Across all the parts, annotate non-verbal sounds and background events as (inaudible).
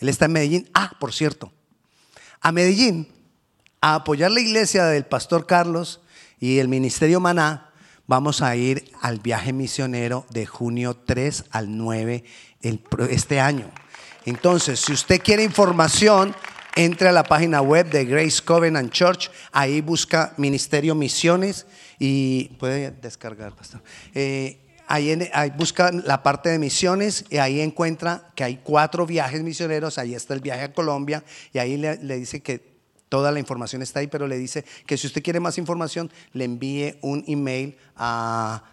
Él está en Medellín. Ah, por cierto, a Medellín, a apoyar la iglesia del pastor Carlos y el ministerio Maná, vamos a ir al viaje misionero de junio 3 al 9 este año. Entonces, si usted quiere información, entre a la página web de Grace Covenant Church, ahí busca Ministerio Misiones y puede descargar, pastor. Eh, ahí, busca la parte de misiones y ahí encuentra que hay cuatro viajes misioneros, ahí está el viaje a Colombia y ahí le, dice que toda la información está ahí, pero le dice que si usted quiere más información, le envíe un email a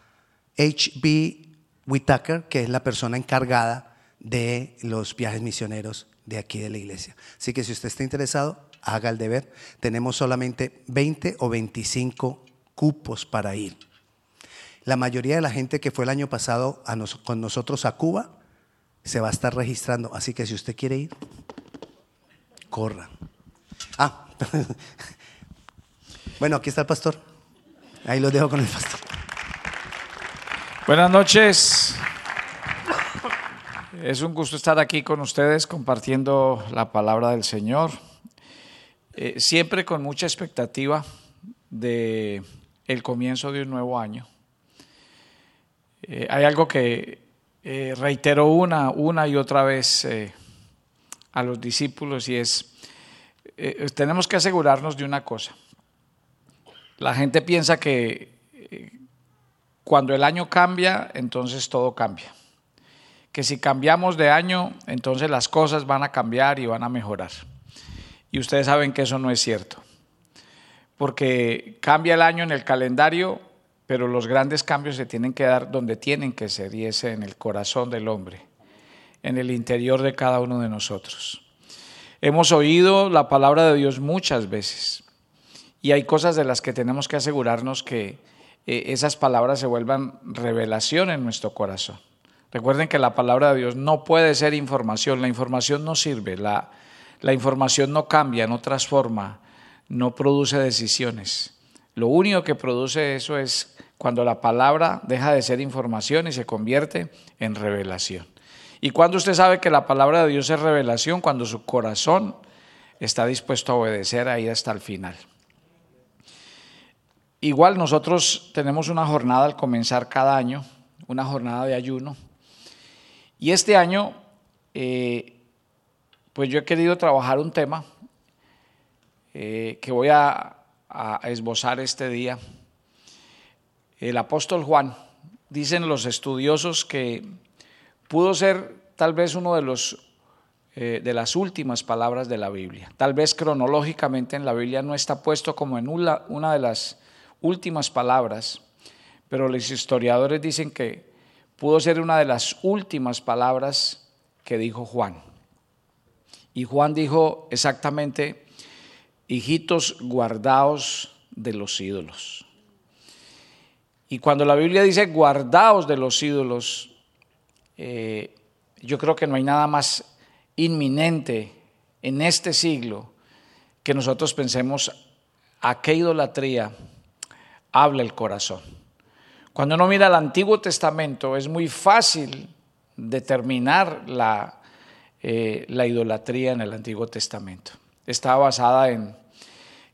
HB Whitaker, que es la persona encargada de los viajes misioneros de aquí de la iglesia. Así que si usted está interesado, haga el deber. Tenemos solamente 20 o 25 cupos para ir. La mayoría de la gente que fue el año pasado con nosotros a Cuba se va a estar registrando. Así que si usted quiere ir, corra. Ah, (laughs) bueno, aquí está el pastor. Ahí lo dejo con el pastor. Buenas noches. Es un gusto estar aquí con ustedes compartiendo la palabra del Señor. Eh, siempre con mucha expectativa de el comienzo de un nuevo año. Eh, hay algo que eh, reitero una, una y otra vez a los discípulos y es, tenemos que asegurarnos de una cosa. La gente piensa que cuando el año cambia, entonces todo cambia que si cambiamos de año, entonces las cosas van a cambiar y van a mejorar. Y ustedes saben que eso no es cierto, porque cambia el año en el calendario, pero los grandes cambios se tienen que dar donde tienen que ser, y es en el corazón del hombre, en el interior de cada uno de nosotros. Hemos oído la palabra de Dios muchas veces, y hay cosas de las que tenemos que asegurarnos que eh, esas palabras se vuelvan revelación en nuestro corazón. Recuerden que la palabra de Dios no puede ser información, la información no sirve, la, la información no cambia, no transforma, no produce decisiones. Lo único que produce eso es cuando la palabra deja de ser información y se convierte en revelación. Y cuando usted sabe que la palabra de Dios es revelación, cuando su corazón está dispuesto a obedecer ahí hasta el final. Igual nosotros tenemos una jornada al comenzar cada año, una jornada de ayuno, y este año, eh, pues yo he querido trabajar un tema eh, que voy a, esbozar este día. El apóstol Juan, dicen los estudiosos que pudo ser tal vez uno de los eh, de las últimas palabras de la Biblia. Tal vez cronológicamente en la Biblia no está puesto como en una, una de las últimas palabras, pero los historiadores dicen que pudo ser una de las últimas palabras que dijo Juan. Y Juan dijo exactamente, hijitos guardaos de los ídolos. Y cuando la Biblia dice guardaos de los ídolos, eh, yo creo que no hay nada más inminente en este siglo que nosotros pensemos a qué idolatría habla el corazón. Cuando uno mira el Antiguo Testamento es muy fácil determinar la, eh, la idolatría en el Antiguo Testamento. Está basada en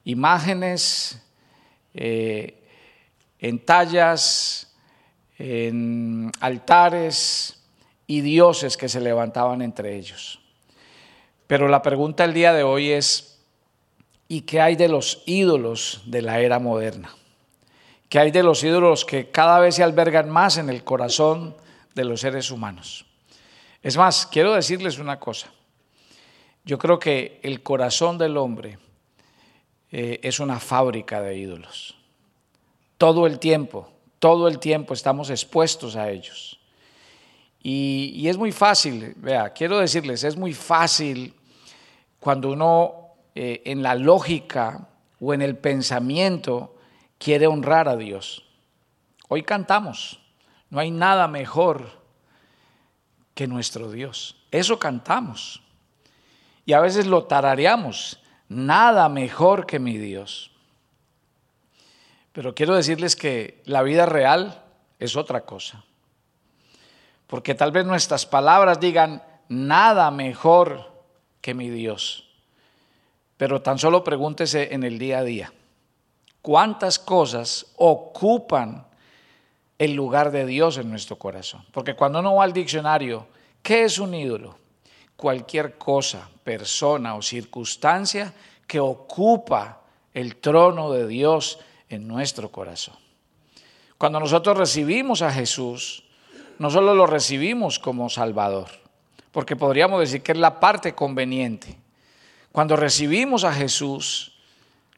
imágenes, eh, en tallas, en altares y dioses que se levantaban entre ellos. Pero la pregunta del día de hoy es, ¿y qué hay de los ídolos de la era moderna? que hay de los ídolos que cada vez se albergan más en el corazón de los seres humanos. Es más, quiero decirles una cosa. Yo creo que el corazón del hombre eh, es una fábrica de ídolos. Todo el tiempo, todo el tiempo estamos expuestos a ellos. Y, es muy fácil, vea, quiero decirles, es muy fácil cuando uno eh, en la lógica o en el pensamiento quiere honrar a Dios. Hoy cantamos, no hay nada mejor que nuestro Dios. Eso cantamos. Y a veces lo tarareamos, nada mejor que mi Dios. Pero quiero decirles que la vida real es otra cosa. Porque tal vez nuestras palabras digan nada mejor que mi Dios. Pero tan solo pregúntese en el día a día, ¿cuántas cosas ocupan el lugar de Dios en nuestro corazón? Porque cuando uno va al diccionario, ¿qué es un ídolo? Cualquier cosa, persona o circunstancia que ocupa el trono de Dios en nuestro corazón. Cuando nosotros recibimos a Jesús, no solo lo recibimos como Salvador, porque podríamos decir que es la parte conveniente. Cuando recibimos a Jesús,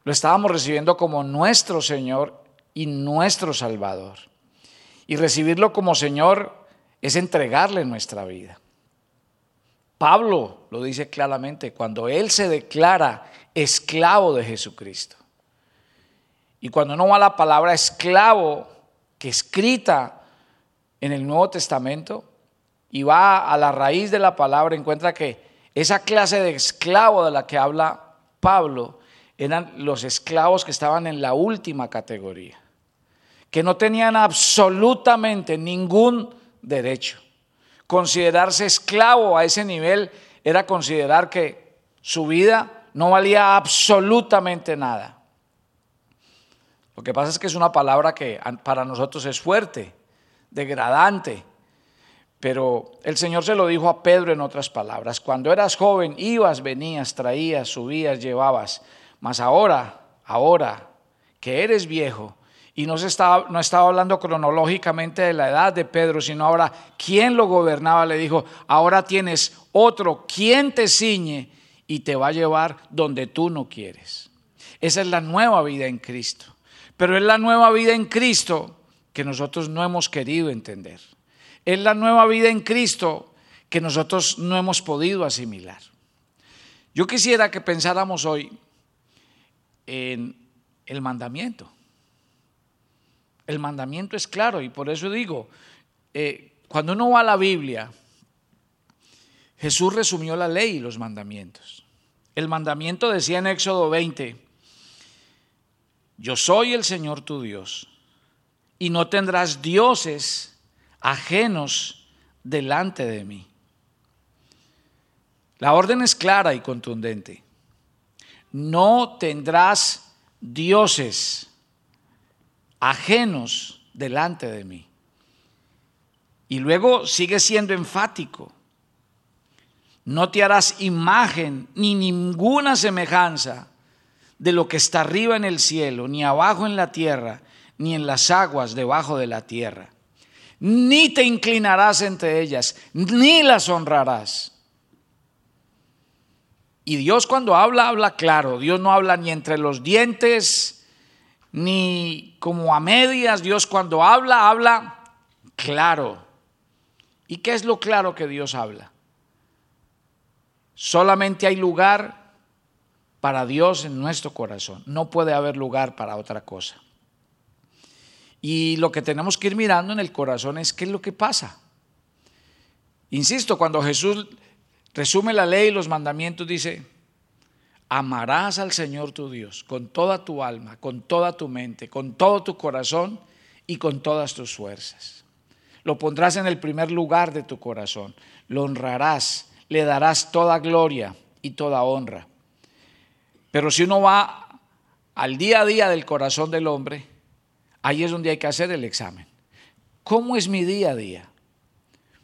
lo estábamos recibiendo como nuestro Señor y nuestro Salvador. Y recibirlo como Señor es entregarle nuestra vida. Pablo lo dice claramente, cuando él se declara esclavo de Jesucristo. Y cuando no va la palabra esclavo, que escrita en el Nuevo Testamento, y va a la raíz de la palabra, encuentra que esa clase de esclavo de la que habla Pablo eran los esclavos que estaban en la última categoría, que no tenían absolutamente ningún derecho. Considerarse esclavo a ese nivel era considerar que su vida no valía absolutamente nada. Lo que pasa es que es una palabra que para nosotros es fuerte, degradante, pero el Señor se lo dijo a Pedro en otras palabras. Cuando eras joven, ibas, venías, traías, subías, llevabas, mas ahora, ahora que eres viejo, y no, se estaba, no estaba hablando cronológicamente de la edad de Pedro, sino ahora quién lo gobernaba, le dijo, ahora tienes otro, quien te ciñe y te va a llevar donde tú no quieres. Esa es la nueva vida en Cristo. Pero es la nueva vida en Cristo que nosotros no hemos querido entender. Es la nueva vida en Cristo que nosotros no hemos podido asimilar. Yo quisiera que pensáramos hoy en el mandamiento. El mandamiento es claro y por eso digo, eh, cuando uno va a la Biblia, Jesús resumió la ley y los mandamientos. El mandamiento decía en Éxodo 20, yo soy el Señor tu Dios y no tendrás dioses ajenos delante de mí. La orden es clara y contundente. No tendrás dioses ajenos delante de mí. Y luego sigue siendo enfático. No te harás imagen ni ninguna semejanza de lo que está arriba en el cielo, ni abajo en la tierra, ni en las aguas debajo de la tierra. Ni te inclinarás entre ellas, ni las honrarás. Y Dios cuando habla, habla claro. Dios no habla ni entre los dientes, ni como a medias. Dios cuando habla, habla claro. ¿Y qué es lo claro que Dios habla? Solamente hay lugar para Dios en nuestro corazón. No puede haber lugar para otra cosa. Y lo que tenemos que ir mirando en el corazón es qué es lo que pasa. Insisto, cuando Jesús resume la ley y los mandamientos, dice, amarás al Señor tu Dios con toda tu alma, con toda tu mente, con todo tu corazón y con todas tus fuerzas. Lo pondrás en el primer lugar de tu corazón, lo honrarás le darás toda gloria y toda honra. Pero si uno va al día a día del corazón del hombre, ahí es donde hay que hacer el examen. ¿Cómo es mi día a día?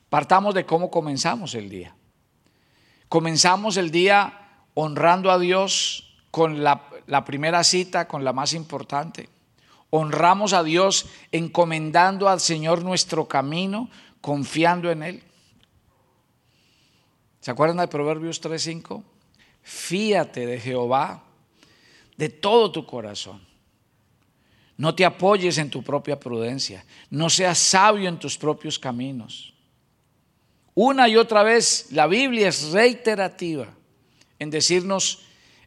Partamos de cómo comenzamos el día. Comenzamos el día honrando a Dios con la, la primera cita, con la más importante. Honramos a Dios encomendando al Señor nuestro camino, confiando en Él. ¿Se acuerdan de Proverbios 3:5? Fíate de Jehová de todo tu corazón. No te apoyes en tu propia prudencia. No seas sabio en tus propios caminos. Una y otra vez la Biblia es reiterativa en decirnos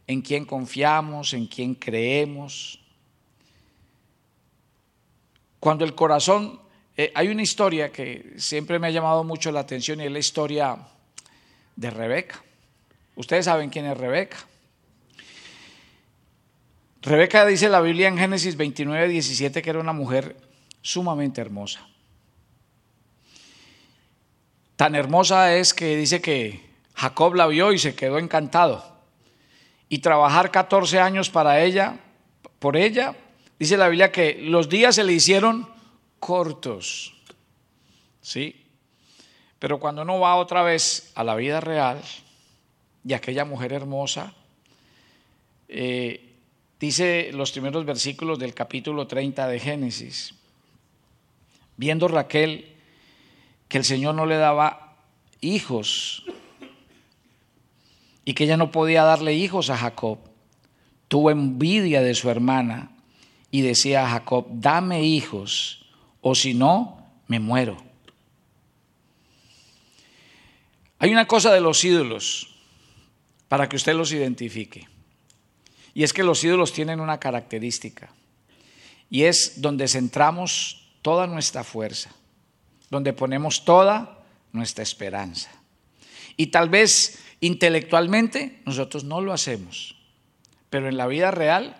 en quién confiamos, en quién creemos. Cuando el corazón, eh, hay una historia que siempre me ha llamado mucho la atención y es la historia de Rebeca. Ustedes saben quién es Rebeca. Rebeca dice la Biblia en Génesis 29, 17 que era una mujer sumamente hermosa. Tan hermosa es que dice que Jacob la vio y se quedó encantado. Y trabajar 14 años para ella, por ella, dice la Biblia que los días se le hicieron cortos. ¿Sí? Pero cuando uno va otra vez a la vida real y aquella mujer hermosa, eh, dice los primeros versículos del capítulo 30 de Génesis, viendo Raquel que el Señor no le daba hijos y que ella no podía darle hijos a Jacob, tuvo envidia de su hermana y decía a Jacob, dame hijos, o si no, me muero. Hay una cosa de los ídolos para que usted los identifique. Y es que los ídolos tienen una característica. Y es donde centramos toda nuestra fuerza, donde ponemos toda nuestra esperanza. Y tal vez intelectualmente nosotros no lo hacemos, pero en la vida real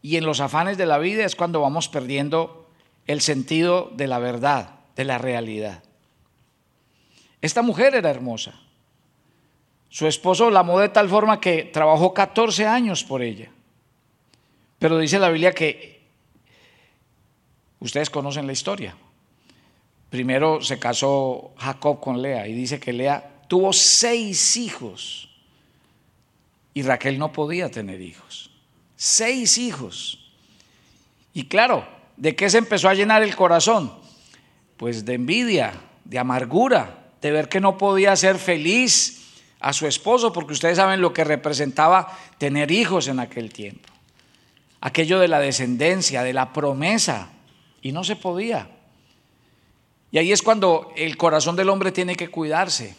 y en los afanes de la vida es cuando vamos perdiendo el sentido de la verdad, de la realidad. Esta mujer era hermosa. Su esposo la amó de tal forma que trabajó 14 años por ella. Pero dice la Biblia que ustedes conocen la historia. Primero se casó Jacob con Lea y dice que Lea tuvo seis hijos y Raquel no podía tener hijos. Seis hijos. Y claro, ¿de qué se empezó a llenar el corazón? Pues de envidia, de amargura, de ver que no podía ser feliz a su esposo, porque ustedes saben lo que representaba tener hijos en aquel tiempo. Aquello de la descendencia, de la promesa, y no se podía. Y ahí es cuando el corazón del hombre tiene que cuidarse,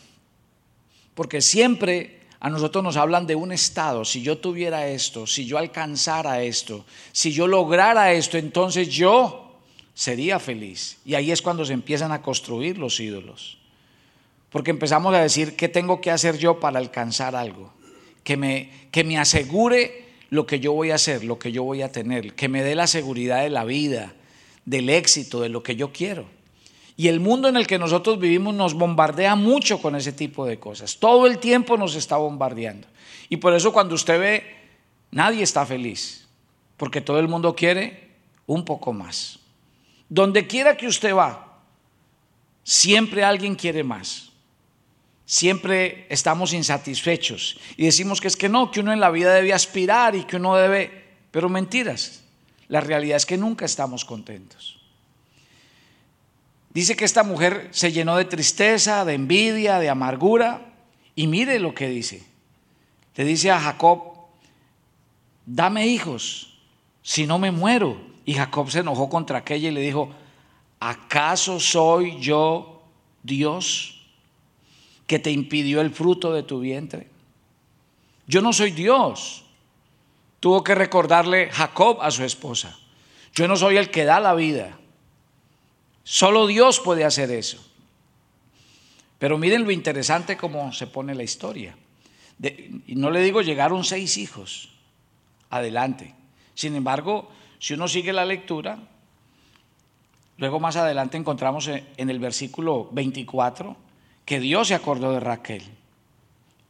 porque siempre a nosotros nos hablan de un estado, si yo tuviera esto, si yo alcanzara esto, si yo lograra esto, entonces yo sería feliz. Y ahí es cuando se empiezan a construir los ídolos. Porque empezamos a decir, ¿qué tengo que hacer yo para alcanzar algo? Que me, que me asegure lo que yo voy a hacer, lo que yo voy a tener, que me dé la seguridad de la vida, del éxito, de lo que yo quiero. Y el mundo en el que nosotros vivimos nos bombardea mucho con ese tipo de cosas. Todo el tiempo nos está bombardeando. Y por eso cuando usted ve, nadie está feliz, porque todo el mundo quiere un poco más. Donde quiera que usted va, siempre alguien quiere más siempre estamos insatisfechos y decimos que es que no, que uno en la vida debe aspirar y que uno debe, pero mentiras. La realidad es que nunca estamos contentos. Dice que esta mujer se llenó de tristeza, de envidia, de amargura y mire lo que dice. Le dice a Jacob, dame hijos, si no me muero. Y Jacob se enojó contra aquella y le dijo, ¿acaso soy yo Dios? Que te impidió el fruto de tu vientre. Yo no soy Dios. Tuvo que recordarle Jacob a su esposa. Yo no soy el que da la vida. Solo Dios puede hacer eso. Pero miren lo interesante cómo se pone la historia. y no le digo, llegaron seis hijos. Adelante. Sin embargo, si uno sigue la lectura, luego más adelante encontramos en el versículo 24 que Dios se acordó de Raquel.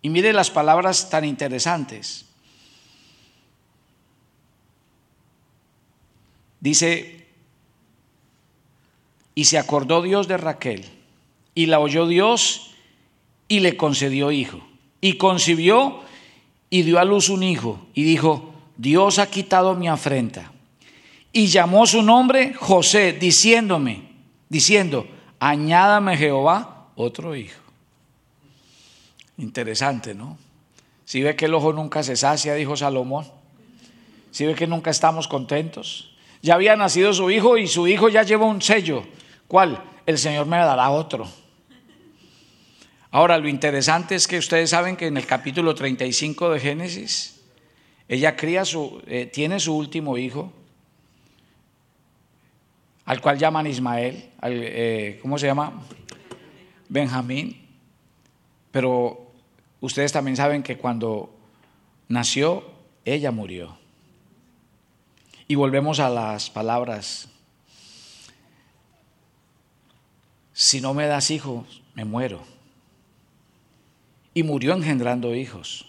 Y mire las palabras tan interesantes. Dice, y se acordó Dios de Raquel, y la oyó Dios y le concedió hijo. Y concibió y dio a luz un hijo, y dijo, Dios ha quitado mi afrenta. Y llamó su nombre José, diciéndome, diciendo, añádame Jehová otro hijo. Interesante, ¿no? Si ve que el ojo nunca se sacia, dijo Salomón. Si ve que nunca estamos contentos. Ya había nacido su hijo y su hijo ya lleva un sello. ¿Cuál? El Señor me dará otro. Ahora, lo interesante es que ustedes saben que en el capítulo 35 de Génesis, ella cría su, eh, tiene su último hijo, al cual llaman Ismael, eh, ¿cómo se llama? Benjamín, pero ustedes también saben que cuando nació, ella murió. Y volvemos a las palabras, si no me das hijos, me muero. y murió engendrando hijos.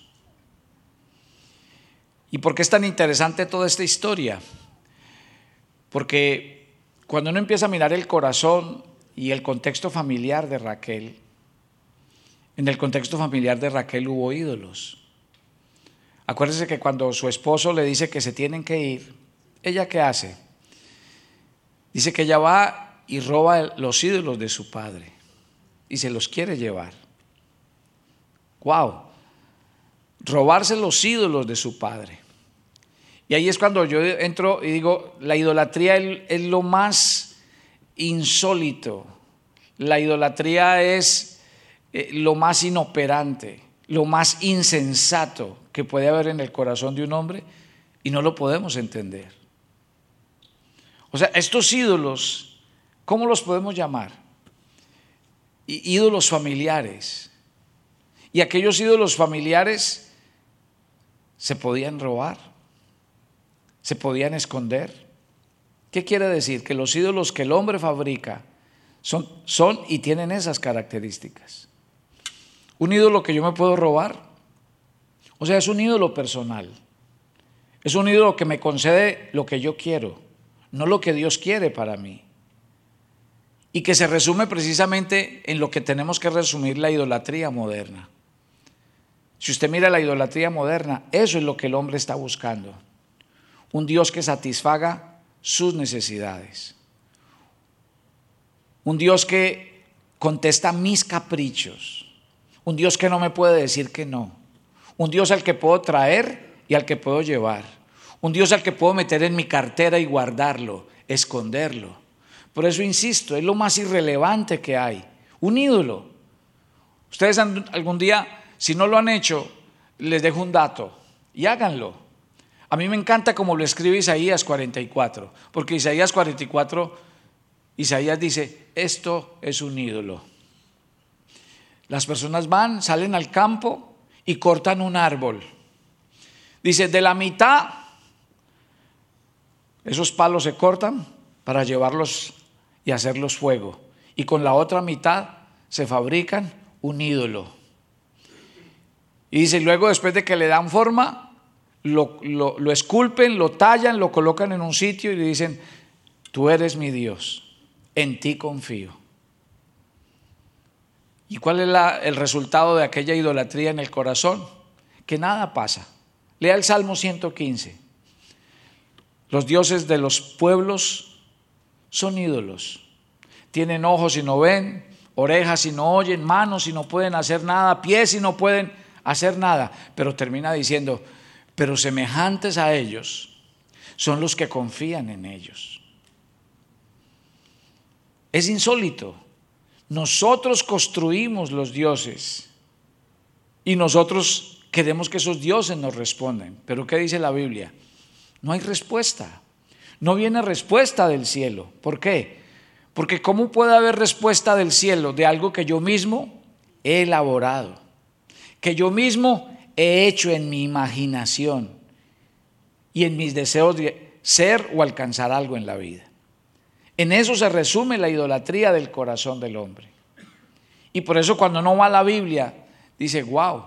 ¿Y por qué es tan interesante toda esta historia? Porque cuando uno empieza a mirar el corazón y el contexto familiar de Raquel, en el contexto familiar de Raquel hubo ídolos. Acuérdese que cuando su esposo le dice que se tienen que ir, ¿ella qué hace? Dice que ella va y roba los ídolos de su padre y se los quiere llevar. ¡Wow! Robarse los ídolos de su padre. Y ahí es cuando yo entro y digo, la idolatría es lo más insólito. La idolatría es eh, lo más inoperante, lo más insensato que puede haber en el corazón de un hombre y no lo podemos entender. O sea, estos ídolos, ¿cómo los podemos llamar? ídolos familiares. Y aquellos ídolos familiares se podían robar, se podían esconder. ¿Qué quiere decir? Que los ídolos que el hombre fabrica son, son y tienen esas características. Un ídolo que yo me puedo robar, o sea, es un ídolo personal. Es un ídolo que me concede lo que yo quiero, no lo que Dios quiere para mí y que se resume precisamente en lo que tenemos que resumir la idolatría moderna. Si usted mira la idolatría moderna, eso es lo que el hombre está buscando. Un Dios que satisfaga sus necesidades. Un Dios que contesta mis caprichos. Un Dios que no me puede decir que no. Un Dios al que puedo traer y al que puedo llevar. Un Dios al que puedo meter en mi cartera y guardarlo, esconderlo. Por eso insisto, es lo más irrelevante que hay. Un ídolo. Ustedes algún día, si no lo han hecho, les dejo un dato y háganlo. A mí me encanta como lo escribe Isaías 44, porque Isaías 44, Isaías dice, esto es un ídolo. Las personas van, salen al campo y cortan un árbol. Dice, de la mitad, esos palos se cortan para llevarlos y hacerlos fuego. Y con la otra mitad se fabrican un ídolo. Y dice, luego después de que le dan forma, lo, lo, esculpen, lo tallan, lo colocan en un sitio y le dicen, tú eres mi Dios, en ti confío. ¿Y cuál es el resultado de aquella idolatría en el corazón? Que nada pasa. Lea el Salmo 115. Los dioses de los pueblos son ídolos. Tienen ojos y no ven, orejas y no oyen, manos y no pueden hacer nada, pies y no pueden hacer nada. Pero termina diciendo, pero semejantes a ellos son los que confían en ellos. Es insólito. Nosotros construimos los dioses y nosotros queremos que esos dioses nos respondan. Pero ¿qué dice la Biblia? No hay respuesta. No viene respuesta del cielo. ¿Por qué? Porque ¿cómo puede haber respuesta del cielo de algo que yo mismo he elaborado? Que yo mismo he hecho en mi imaginación y en mis deseos de ser o alcanzar algo en la vida. En eso se resume la idolatría del corazón del hombre. Y por eso cuando no va a la Biblia, dice, wow,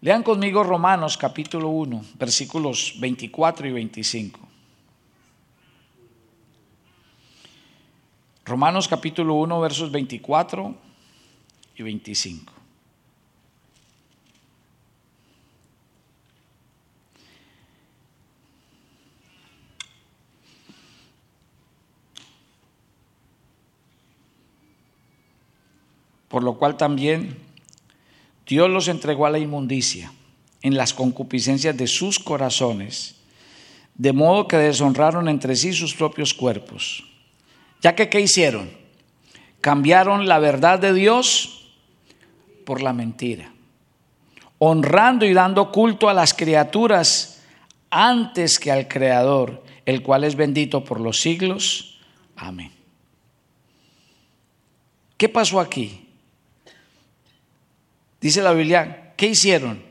Lean conmigo Romanos capítulo 1, versículos 24 y 25. Romanos capítulo 1, versos 24 y 25. Por lo cual también Dios los entregó a la inmundicia en las concupiscencias de sus corazones, de modo que deshonraron entre sí sus propios cuerpos. Ya que, ¿qué hicieron? Cambiaron la verdad de Dios por la mentira, honrando y dando culto a las criaturas antes que al Creador, el cual es bendito por los siglos. Amén. ¿Qué pasó aquí? Dice la Biblia, ¿qué hicieron?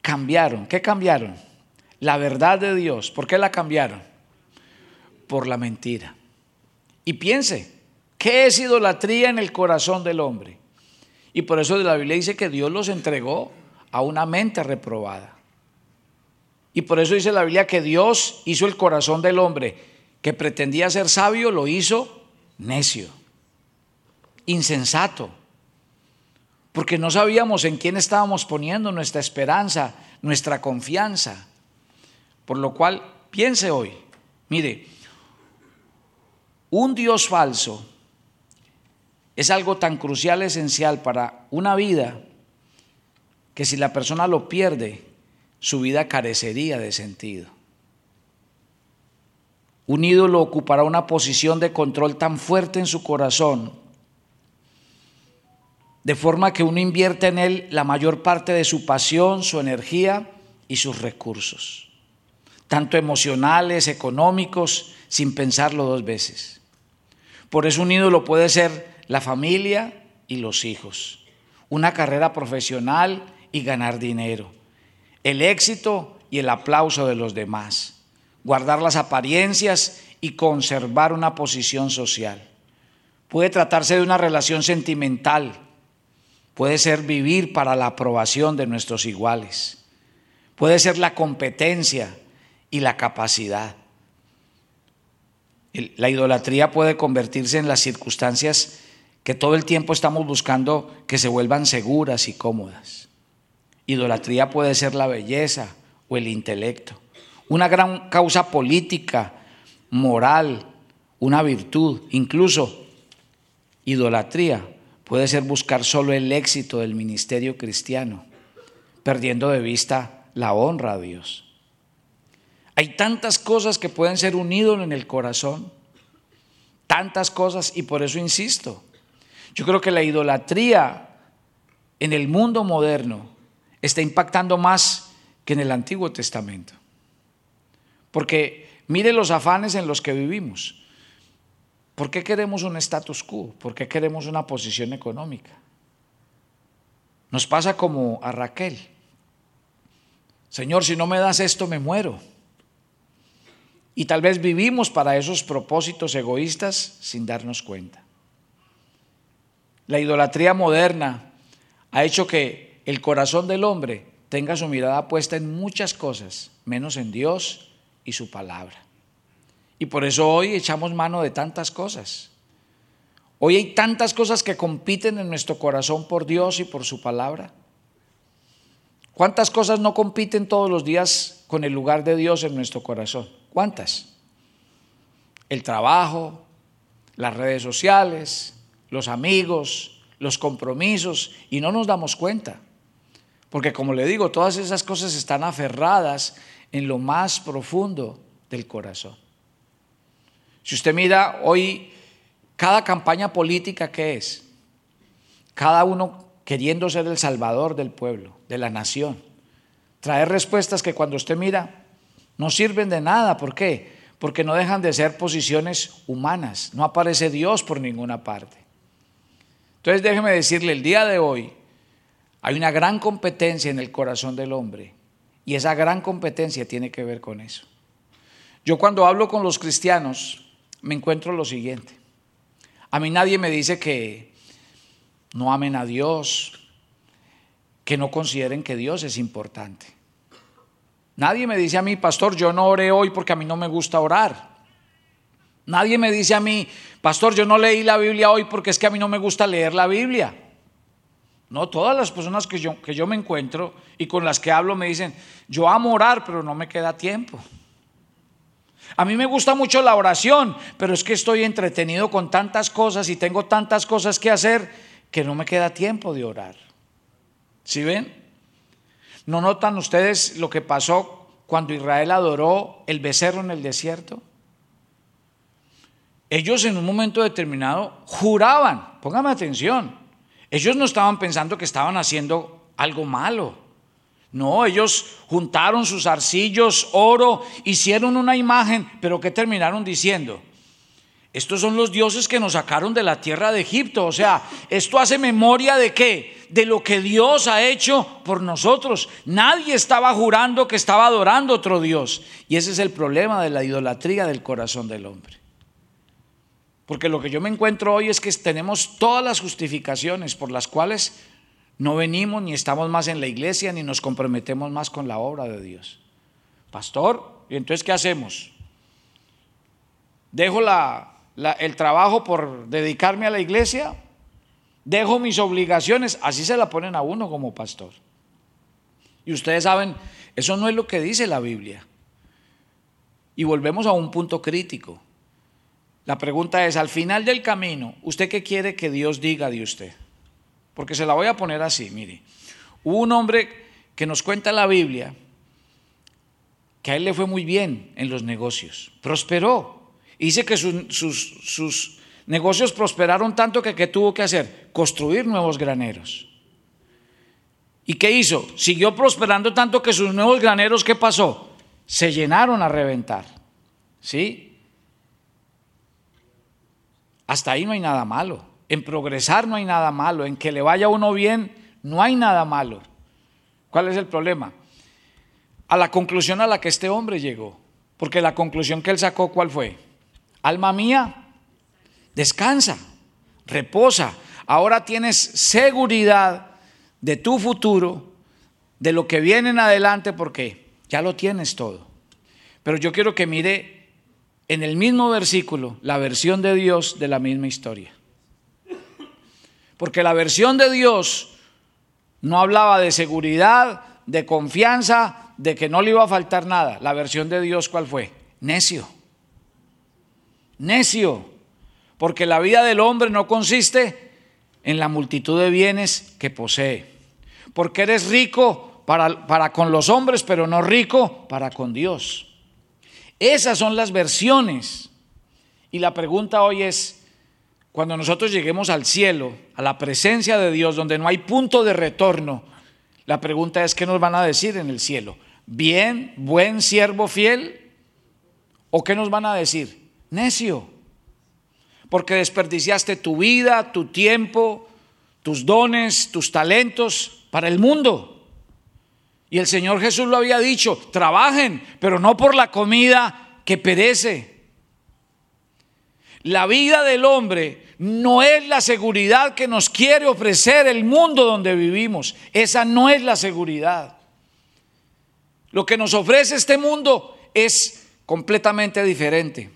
Cambiaron. ¿Qué cambiaron? La verdad de Dios. ¿Por qué la cambiaron? Por la mentira. Y piense, ¿qué es idolatría en el corazón del hombre? Y por eso la Biblia dice que Dios los entregó a una mente reprobada. Y por eso dice la Biblia que Dios hizo el corazón del hombre que pretendía ser sabio, lo hizo necio, insensato, porque no sabíamos en quién estábamos poniendo nuestra esperanza, nuestra confianza. Por lo cual, piense hoy, mire, un Dios falso es algo tan crucial, esencial para una vida, que si la persona lo pierde, su vida carecería de sentido. Un ídolo ocupará una posición de control tan fuerte en su corazón, de forma que uno invierte en él la mayor parte de su pasión, su energía y sus recursos, tanto emocionales, económicos, sin pensarlo dos veces. Por eso un ídolo puede ser la familia y los hijos, una carrera profesional y ganar dinero, el éxito y el aplauso de los demás, guardar las apariencias y conservar una posición social. Puede tratarse de una relación sentimental, puede ser vivir para la aprobación de nuestros iguales, puede ser la competencia y la capacidad. La idolatría puede convertirse en las circunstancias que todo el tiempo estamos buscando que se vuelvan seguras y cómodas. Idolatría puede ser la belleza o el intelecto, una gran causa política, moral, una virtud, incluso idolatría puede ser buscar solo el éxito del ministerio cristiano, perdiendo de vista la honra a Dios. Hay tantas cosas que pueden ser un ídolo en el corazón, tantas cosas, y por eso insisto, yo creo que la idolatría en el mundo moderno está impactando más que en el Antiguo Testamento. Porque mire los afanes en los que vivimos. ¿Por qué queremos un status quo? ¿Por qué queremos una posición económica? Nos pasa como a Raquel. Señor, si no me das esto, me muero. Y tal vez vivimos para esos propósitos egoístas sin darnos cuenta. La idolatría moderna ha hecho que el corazón del hombre tenga su mirada puesta en muchas cosas, menos en Dios y su palabra. Y por eso hoy echamos mano de tantas cosas. Hoy hay tantas cosas que compiten en nuestro corazón por Dios y por su palabra. ¿Cuántas cosas no compiten todos los días con el lugar de Dios en nuestro corazón? ¿Cuántas? El trabajo, las redes sociales, los amigos, los compromisos, y no nos damos cuenta. Porque como le digo, todas esas cosas están aferradas en lo más profundo del corazón. Si usted mira hoy cada campaña política que es, cada uno queriendo ser el salvador del pueblo, de la nación, traer respuestas que cuando usted mira no sirven de nada. ¿Por qué? Porque no dejan de ser posiciones humanas. No aparece Dios por ninguna parte. Entonces déjeme decirle, el día de hoy hay una gran competencia en el corazón del hombre y esa gran competencia tiene que ver con eso. Yo cuando hablo con los cristianos me encuentro lo siguiente. A mí nadie me dice que no amen a Dios, que no consideren que Dios es importante. Nadie me dice a mí, pastor, yo no oré hoy porque a mí no me gusta orar. Nadie me dice a mí, pastor, yo no leí la Biblia hoy porque es que a mí no me gusta leer la Biblia. No, todas las personas que yo, que yo me encuentro y con las que hablo me dicen, yo amo orar, pero no me queda tiempo. A mí me gusta mucho la oración, pero es que estoy entretenido con tantas cosas y tengo tantas cosas que hacer que no me queda tiempo de orar. ¿Sí ven? ¿No notan ustedes lo que pasó cuando Israel adoró el becerro en el desierto? ellos en un momento determinado juraban, póngame atención, ellos no estaban pensando que estaban haciendo algo malo. No, ellos juntaron sus arcillos, oro, hicieron una imagen, pero ¿qué terminaron diciendo? Estos son los dioses que nos sacaron de la tierra de Egipto. O sea, esto hace memoria de qué? De lo que Dios ha hecho por nosotros. Nadie estaba jurando que estaba adorando otro Dios. Y ese es el problema de la idolatría del corazón del hombre. Porque lo que yo me encuentro hoy es que tenemos todas las justificaciones por las cuales no venimos ni estamos más en la iglesia ni nos comprometemos más con la obra de Dios. Pastor, ¿y entonces qué hacemos? ¿Dejo el trabajo por dedicarme a la iglesia? ¿Dejo mis obligaciones? Así se la ponen a uno como pastor. Y ustedes saben, eso no es lo que dice la Biblia. Y volvemos a un punto crítico. La pregunta es, al final del camino, ¿usted qué quiere que Dios diga de usted? Porque se la voy a poner así, mire. Hubo un hombre que nos cuenta la Biblia que a él le fue muy bien en los negocios, prosperó. dice que sus, negocios prosperaron tanto que ¿qué tuvo que hacer? Construir nuevos graneros. ¿Y qué hizo? Siguió prosperando tanto que sus nuevos graneros, ¿qué pasó? Se llenaron a reventar. ¿Sí? Hasta ahí no hay nada malo. En progresar no hay nada malo, en que le vaya uno bien no hay nada malo. ¿Cuál es el problema? A la conclusión a la que este hombre llegó. Porque la conclusión que él sacó, ¿cuál fue? Alma mía, descansa, reposa. Ahora tienes seguridad de tu futuro, de lo que viene en adelante, porque ya lo tienes todo. Pero yo quiero que mire en el mismo versículo la versión de Dios de la misma historia. Porque la versión de Dios no hablaba de seguridad, de confianza, de que no le iba a faltar nada. La versión de Dios, ¿cuál fue? Necio. Necio. Porque la vida del hombre no consiste en la multitud de bienes que posee. Porque eres rico para, para con los hombres, pero no rico para con Dios. Esas son las versiones. Y la pregunta hoy es, cuando nosotros lleguemos al cielo, a la presencia de Dios, donde no hay punto de retorno, la pregunta es, ¿qué nos van a decir en el cielo? ¿Bien, buen siervo fiel? ¿O qué nos van a decir? Necio, porque desperdiciaste tu vida, tu tiempo, tus dones, tus talentos para el mundo. Y el Señor Jesús lo había dicho, trabajen, pero no por la comida que perece. La vida del hombre no es la seguridad que nos quiere ofrecer el mundo donde vivimos. Esa no es la seguridad. Lo que nos ofrece este mundo es completamente diferente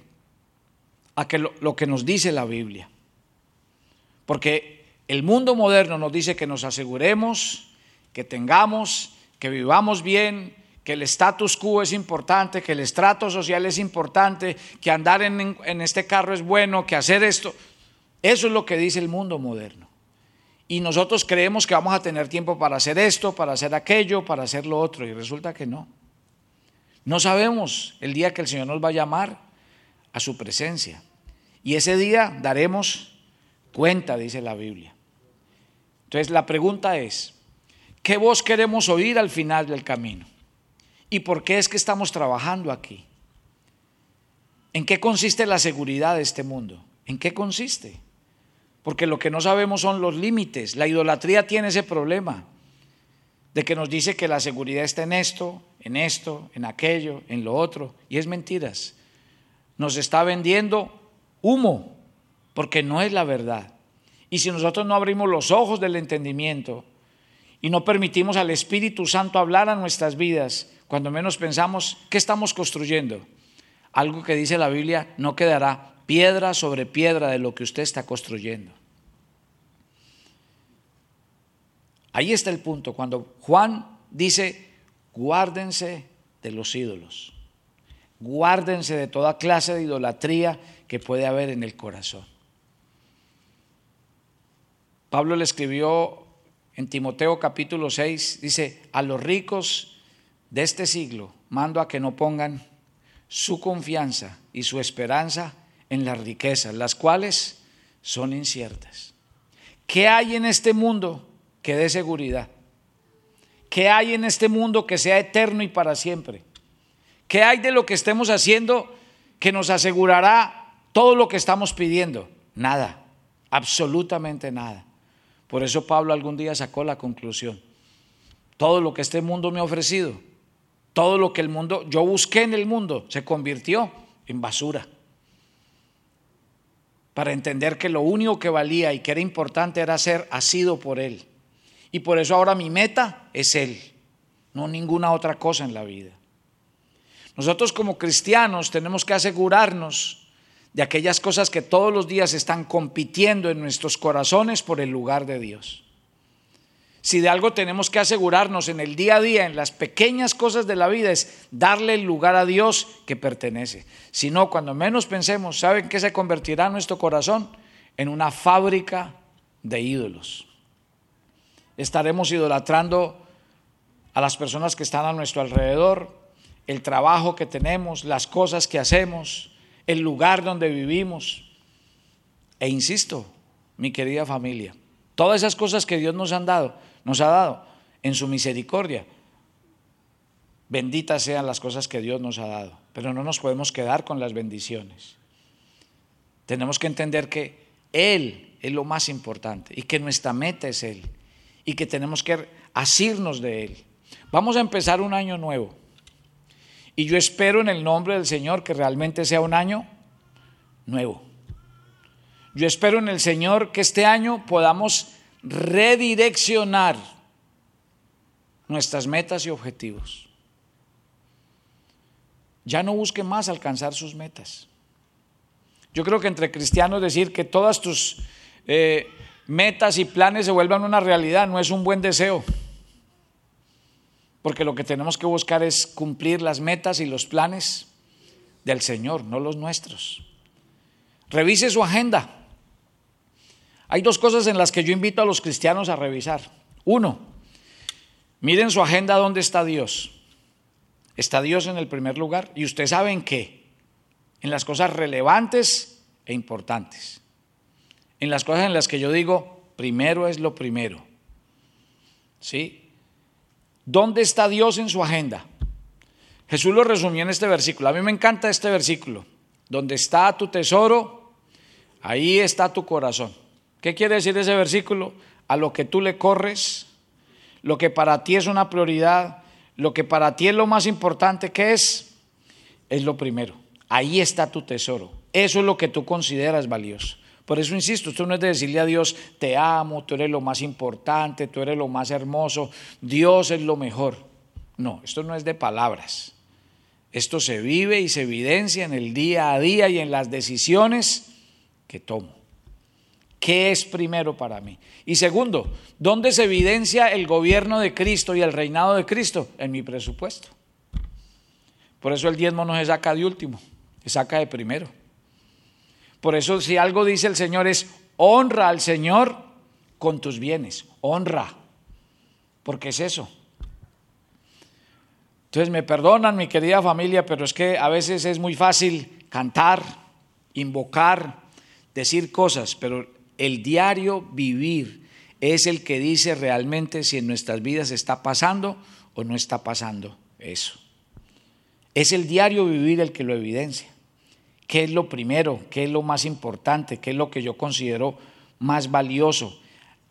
a lo, que nos dice la Biblia. Porque el mundo moderno nos dice que nos aseguremos, que tengamos, que vivamos bien, que el status quo es importante, que el estrato social es importante, que andar en, este carro es bueno, que hacer esto. Eso es lo que dice el mundo moderno. Y nosotros creemos que vamos a tener tiempo para hacer esto, para hacer aquello, para hacer lo otro, y resulta que no. No sabemos el día que el Señor nos va a llamar a su presencia. Y ese día daremos cuenta, dice la Biblia. Entonces la pregunta es, ¿qué voz queremos oír al final del camino? ¿Y por qué es que estamos trabajando aquí? ¿En qué consiste la seguridad de este mundo? ¿En qué consiste? Porque lo que no sabemos son los límites. La idolatría tiene ese problema de que nos dice que la seguridad está en esto, en esto, en aquello, en lo otro, y es mentiras. Nos está vendiendo humo, porque no es la verdad. Y si nosotros no abrimos los ojos del entendimiento y no permitimos al Espíritu Santo hablar a nuestras vidas, cuando menos pensamos, ¿qué estamos construyendo? Algo que dice la Biblia, no quedará piedra sobre piedra de lo que usted está construyendo. Ahí está el punto, cuando Juan dice, guárdense de los ídolos, guárdense de toda clase de idolatría que puede haber en el corazón. Pablo le escribió en Timoteo capítulo 6, dice, a los ricos de este siglo mando a que no pongan su confianza y su esperanza en las riquezas, las cuales son inciertas. ¿Qué hay en este mundo que dé seguridad? ¿Qué hay en este mundo que sea eterno y para siempre? ¿Qué hay de lo que estemos haciendo que nos asegurará todo lo que estamos pidiendo? Nada, absolutamente nada. Por eso Pablo algún día sacó la conclusión. Todo lo que este mundo me ha ofrecido, todo lo que el mundo, yo busqué en el mundo, se convirtió en basura. Para entender que lo único que valía y que era importante era ser asido por Él. Y por eso ahora mi meta es Él, no ninguna otra cosa en la vida. Nosotros como cristianos tenemos que asegurarnos de aquellas cosas que todos los días están compitiendo en nuestros corazones por el lugar de Dios. Si de algo tenemos que asegurarnos en el día a día, en las pequeñas cosas de la vida, es darle el lugar a Dios que pertenece. Si no, cuando menos pensemos, ¿saben qué se convertirá nuestro corazón? En una fábrica de ídolos. Estaremos idolatrando a las personas que están a nuestro alrededor, el trabajo que tenemos, las cosas que hacemos, el lugar donde vivimos. E insisto, mi querida familia, todas esas cosas que Dios nos han dado, nos ha dado en su misericordia. Benditas sean las cosas que Dios nos ha dado, pero no nos podemos quedar con las bendiciones. Tenemos que entender que Él es lo más importante y que nuestra meta es Él y que tenemos que asirnos de Él. Vamos a empezar un año nuevo y yo espero en el nombre del Señor que realmente sea un año nuevo. Yo espero en el Señor que este año podamos redireccionar nuestras metas y objetivos. Ya no busque más alcanzar sus metas. Yo creo que entre cristianos decir que todas tus eh, metas y planes se vuelvan una realidad no es un buen deseo. Porque lo que tenemos que buscar es cumplir las metas y los planes del Señor, no los nuestros. Revise su agenda. Hay dos cosas en las que yo invito a los cristianos a revisar. Uno, miren su agenda dónde está Dios. Está Dios en el primer lugar y ustedes saben qué. En las cosas relevantes e importantes. En las cosas en las que yo digo, primero es lo primero. ¿Sí? ¿Dónde está Dios en su agenda? Jesús lo resumió en este versículo. A mí me encanta este versículo. Donde está tu tesoro, ahí está tu corazón. ¿Qué quiere decir ese versículo? A lo que tú le corres, lo que para ti es una prioridad, lo que para ti es lo más importante, ¿qué es? Es lo primero. Ahí está tu tesoro. Eso es lo que tú consideras valioso. Por eso insisto, esto no es de decirle a Dios, te amo, tú eres lo más importante, tú eres lo más hermoso, Dios es lo mejor. No, esto no es de palabras. Esto se vive y se evidencia en el día a día y en las decisiones que tomo. ¿Qué es primero para mí? Y segundo, ¿dónde se evidencia el gobierno de Cristo y el reinado de Cristo? En mi presupuesto. Por eso el diezmo no se saca de último, se saca de primero. Por eso si algo dice el Señor es, honra al Señor con tus bienes, honra, porque es eso. Entonces me perdonan mi querida familia, pero es que a veces es muy fácil cantar, invocar, decir cosas, pero el diario vivir es el que dice realmente si en nuestras vidas está pasando o no está pasando eso. Es el diario vivir el que lo evidencia. ¿Qué es lo primero? ¿Qué es lo más importante? ¿Qué es lo que yo considero más valioso?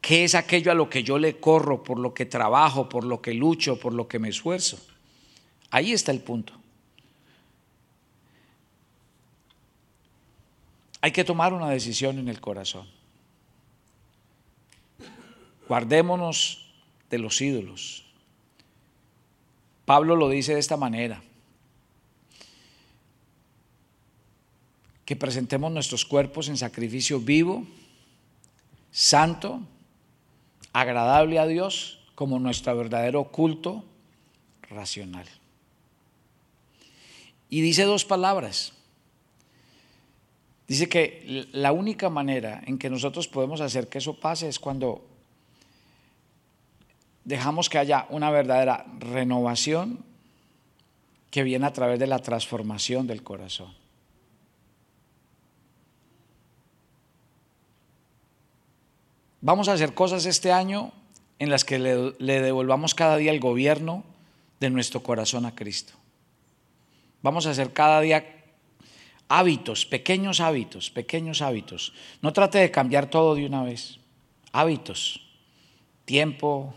¿Qué es aquello a lo que yo le corro, por lo que trabajo, por lo que lucho, por lo que me esfuerzo? Ahí está el punto. Hay que tomar una decisión en el corazón. Guardémonos de los ídolos. Pablo lo dice de esta manera. Que presentemos nuestros cuerpos en sacrificio vivo, santo, agradable a Dios, como nuestro verdadero culto racional. Y dice dos palabras. Dice que la única manera en que nosotros podemos hacer que eso pase es cuando dejamos que haya una verdadera renovación que viene a través de la transformación del corazón. Vamos a hacer cosas este año en las que le, devolvamos cada día el gobierno de nuestro corazón a Cristo. Vamos a hacer cada día hábitos, pequeños hábitos, pequeños hábitos. No trate de cambiar todo de una vez. Hábitos, tiempo,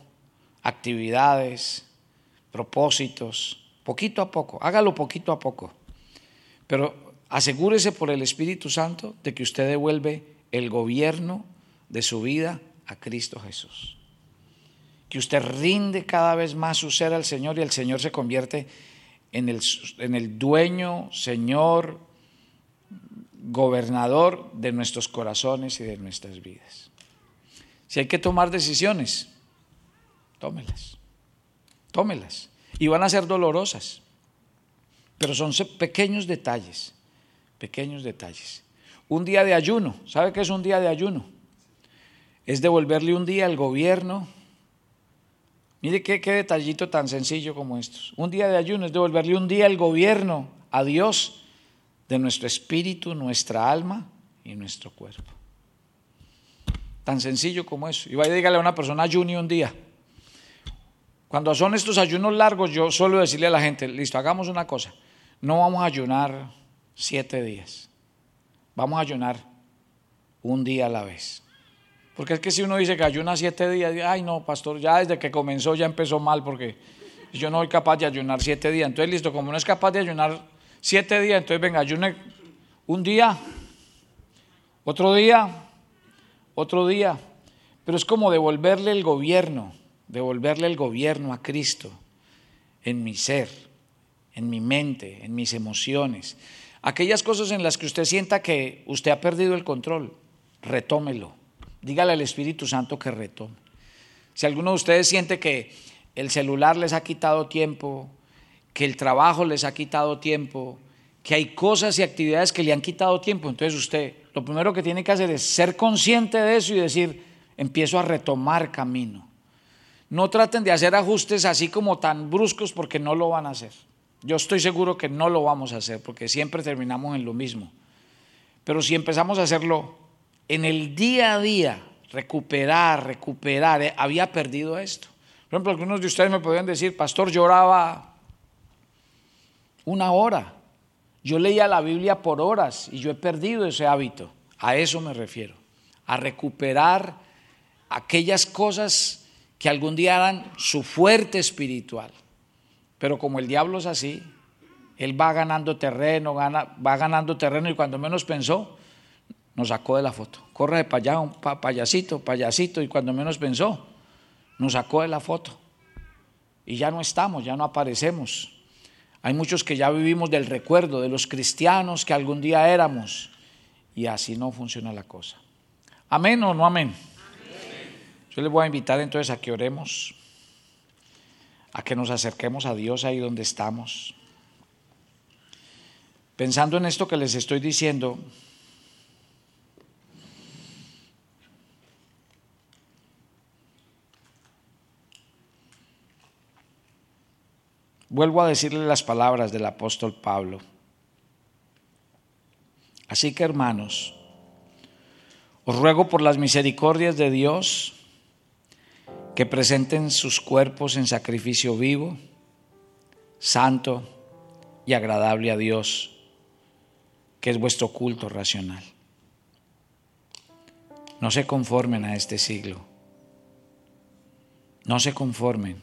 actividades, propósitos, poquito a poco, hágalo poquito a poco. Pero asegúrese por el Espíritu Santo de que usted devuelve el gobierno de su vida a Cristo Jesús. Que usted rinde cada vez más su ser al Señor y el Señor se convierte en el, en el dueño, Señor, gobernador de nuestros corazones y de nuestras vidas. Si hay que tomar decisiones, tómelas, tómelas. Y van a ser dolorosas, pero son pequeños detalles, pequeños detalles. Un día de ayuno, ¿sabe qué es un día de ayuno? Es devolverle un día al gobierno. Mire qué, detallito tan sencillo como estos. Un día de ayuno es devolverle un día al gobierno, a Dios, de nuestro espíritu, nuestra alma y nuestro cuerpo. Tan sencillo como eso. Y vaya dígale a una persona ayuno un día. Cuando son estos ayunos largos, yo suelo decirle a la gente, listo, hagamos una cosa. No vamos a ayunar siete días. Vamos a ayunar un día a la vez. Porque es que si uno dice que ayuna siete días, ay no, pastor, ya desde que comenzó ya empezó mal porque yo no soy capaz de ayunar siete días. Entonces, listo, como no es capaz de ayunar siete días, entonces venga, ayune un día, otro día, otro día, pero es como devolverle el gobierno, devolverle el gobierno a Cristo en mi ser, en mi mente, en mis emociones. Aquellas cosas en las que usted sienta que usted ha perdido el control, retómelo. Dígale al Espíritu Santo que retome. Si alguno de ustedes siente que el celular les ha quitado tiempo, que el trabajo les ha quitado tiempo, que hay cosas y actividades que le han quitado tiempo, entonces usted lo primero que tiene que hacer es ser consciente de eso y decir, empiezo a retomar camino. No traten de hacer ajustes así como tan bruscos porque no lo van a hacer. Yo estoy seguro que no lo vamos a hacer porque siempre terminamos en lo mismo. Pero si empezamos a hacerlo en el día a día, recuperar, recuperar, eh, había perdido esto. Por ejemplo, algunos de ustedes me podrían decir, pastor, lloraba una hora. Yo leía la Biblia por horas y yo he perdido ese hábito. A eso me refiero. A recuperar aquellas cosas que algún día eran su fuerte espiritual. Pero como el diablo es así, él va ganando terreno, va ganando terreno y cuando menos pensó, nos sacó de la foto. Corre para allá, un payasito, payasito, y cuando menos pensó, nos sacó de la foto. Y ya no estamos, ya no aparecemos. Hay muchos que ya vivimos del recuerdo de los cristianos que algún día éramos y así no funciona la cosa. ¿Amén o no amén? Yo les voy a invitar entonces a que oremos, a que nos acerquemos a Dios ahí donde estamos. Pensando en esto que les estoy diciendo, Vuelvo a decirle las palabras del apóstol Pablo. Así que hermanos, os ruego por las misericordias de Dios que presenten sus cuerpos en sacrificio vivo, santo y agradable a Dios, que es vuestro culto racional. No se conformen a este siglo. No se conformen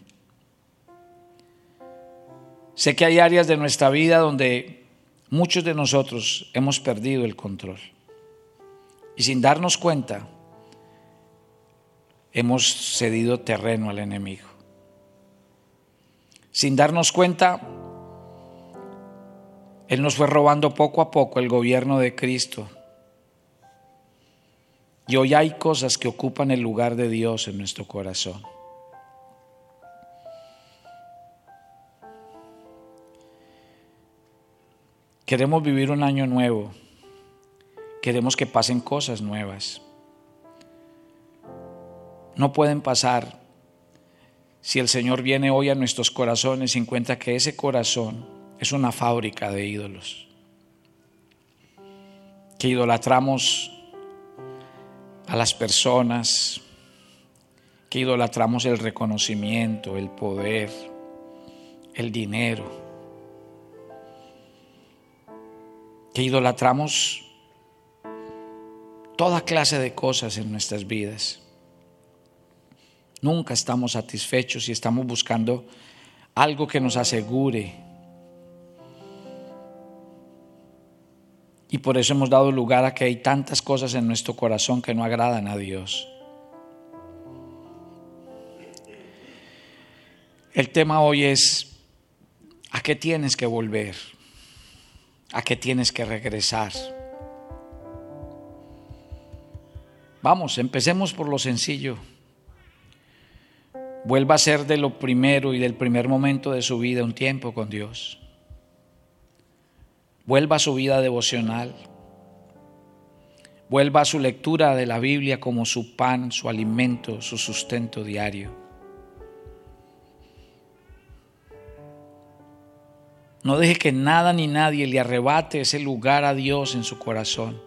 Sé que hay áreas de nuestra vida donde muchos de nosotros hemos perdido el control. Y sin darnos cuenta, hemos cedido terreno al enemigo. Sin darnos cuenta, Él nos fue robando poco a poco el gobierno de Cristo. Y hoy hay cosas que ocupan el lugar de Dios en nuestro corazón. Queremos vivir un año nuevo. Queremos que pasen cosas nuevas. No pueden pasar si el Señor viene hoy a nuestros corazones y encuentra que ese corazón es una fábrica de ídolos. Que idolatramos a las personas, que idolatramos el reconocimiento, el poder, el dinero que idolatramos toda clase de cosas en nuestras vidas. Nunca estamos satisfechos y estamos buscando algo que nos asegure Y por eso hemos dado lugar a que hay tantas cosas en nuestro corazón que no agradan a Dios. El tema hoy es, ¿a qué tienes que volver? ¿A qué tienes que regresar? Vamos, empecemos por lo sencillo. Vuelva a ser de lo primero y del primer momento de su vida un tiempo con Dios. Vuelva a su vida devocional. Vuelva a su lectura de la Biblia como su pan, su alimento, su sustento diario. No deje que nada ni nadie le arrebate ese lugar a Dios en su corazón.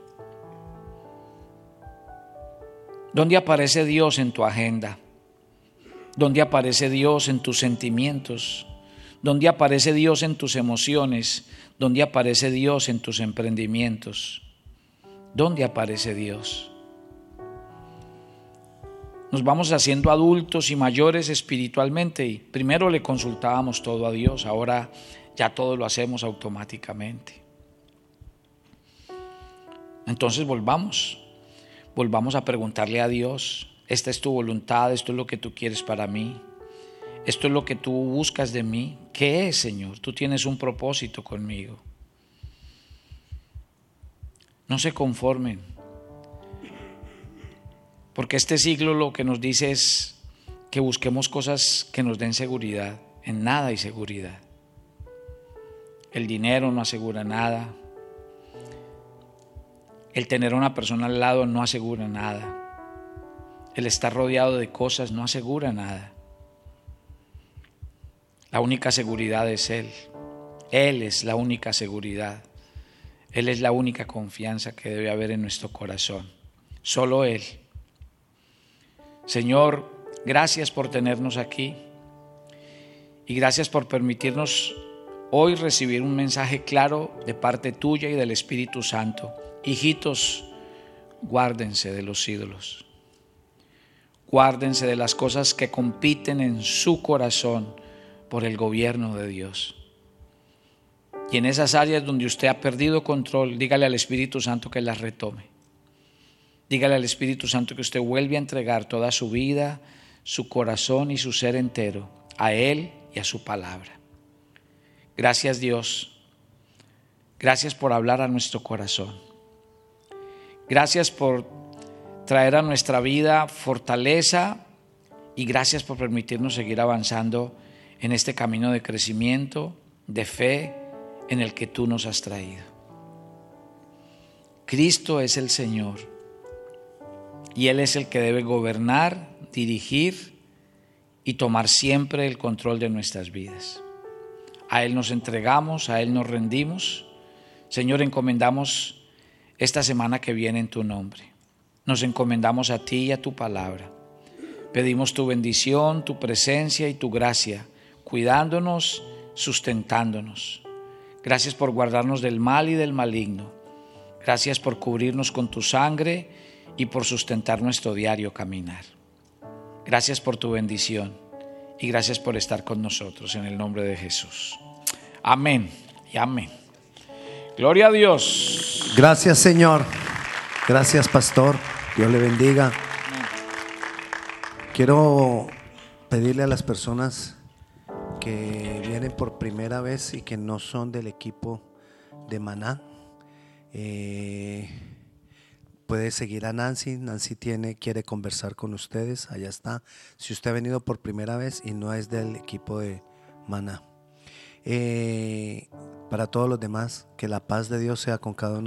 ¿Dónde aparece Dios en tu agenda? ¿Dónde aparece Dios en tus sentimientos? ¿Dónde aparece Dios en tus emociones? ¿Dónde aparece Dios en tus emprendimientos? ¿Dónde aparece Dios? Nos vamos haciendo adultos y mayores espiritualmente y primero le consultábamos todo a Dios, ahora ya todo lo hacemos automáticamente. Entonces volvamos, volvamos a preguntarle a Dios, esta es tu voluntad, esto es lo que tú quieres para mí, esto es lo que tú buscas de mí. ¿Qué es, Señor? Tú tienes un propósito conmigo. No se conformen, porque este siglo lo que nos dice es que busquemos cosas que nos den seguridad. En nada hay seguridad. El dinero no asegura nada. El tener a una persona al lado no asegura nada. El estar rodeado de cosas no asegura nada. La única seguridad es Él. Él es la única seguridad. Él es la única confianza que debe haber en nuestro corazón. Solo Él. Señor, gracias por tenernos aquí y gracias por permitirnos hoy recibir un mensaje claro de parte tuya y del Espíritu Santo. Hijitos, guárdense de los ídolos. Guárdense de las cosas que compiten en su corazón por el gobierno de Dios. Y en esas áreas donde usted ha perdido control, dígale al Espíritu Santo que las retome. Dígale al Espíritu Santo que usted vuelve a entregar toda su vida, su corazón y su ser entero a Él y a su palabra. Gracias Dios. Gracias por hablar a nuestro corazón. Gracias por traer a nuestra vida fortaleza y gracias por permitirnos seguir avanzando en este camino de crecimiento, de fe en el que tú nos has traído. Cristo es el Señor y Él es el que debe gobernar, dirigir y tomar siempre el control de nuestras vidas. A Él nos entregamos, a Él nos rendimos. Señor, encomendamos esta semana que viene en tu nombre. Nos encomendamos a ti y a tu palabra. Pedimos tu bendición, tu presencia y tu gracia, cuidándonos, sustentándonos. Gracias por guardarnos del mal y del maligno. Gracias por cubrirnos con tu sangre y por sustentar nuestro diario caminar. Gracias por tu bendición y gracias por estar con nosotros en el nombre de Jesús. Amén y amén. Gloria a Dios. Gracias Señor. Gracias Pastor. Dios le bendiga. Quiero pedirle a las personas que vienen por primera vez y que no son del equipo de Maná. Eh, puede seguir a Nancy. Nancy tiene, quiere conversar con ustedes. Allá está. Si usted ha venido por primera vez y no es del equipo de Maná. Eh, para todos los demás, que la paz de Dios sea con cada uno.